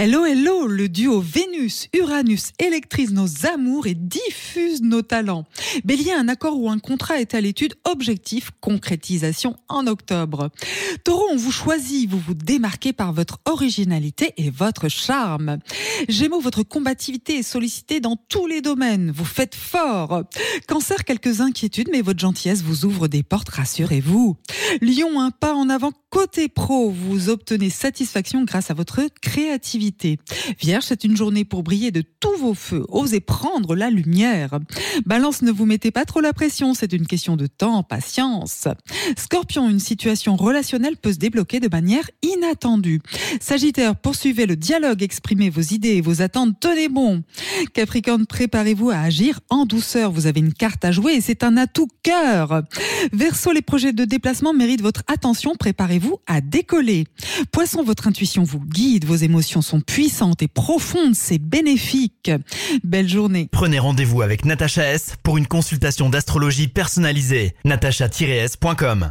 Hello, hello, le duo Vénus-Uranus électrise nos amours et diffuse nos talents. Bélier, un accord ou un contrat est à l'étude, objectif, concrétisation en octobre. Taureau, on vous choisit, vous vous démarquez par votre originalité et votre charme. Gémeaux, votre combativité est sollicitée dans tous les domaines, vous faites fort. Cancer, quelques inquiétudes, mais votre gentillesse vous ouvre des portes, rassurez-vous. Lion, un pas en avant côté pro, vous obtenez satisfaction grâce à votre créativité. Vierge, c'est une journée pour briller de tous vos feux. Osez prendre la lumière. Balance, ne vous mettez pas trop la pression. C'est une question de temps, patience. Scorpion, une situation relationnelle peut se débloquer de manière inattendue. Sagittaire, poursuivez le dialogue, exprimez vos idées et vos attentes. Tenez bon. Capricorne, préparez-vous à agir en douceur. Vous avez une carte à jouer et c'est un atout cœur. Verseau, les projets de déplacement méritent votre attention. Préparez-vous à décoller. Poisson, votre intuition vous guide. Vos émotions sont puissante et profonde, c'est bénéfique. Belle journée. Prenez rendez-vous avec Natacha S pour une consultation d'astrologie personnalisée. natacha-s.com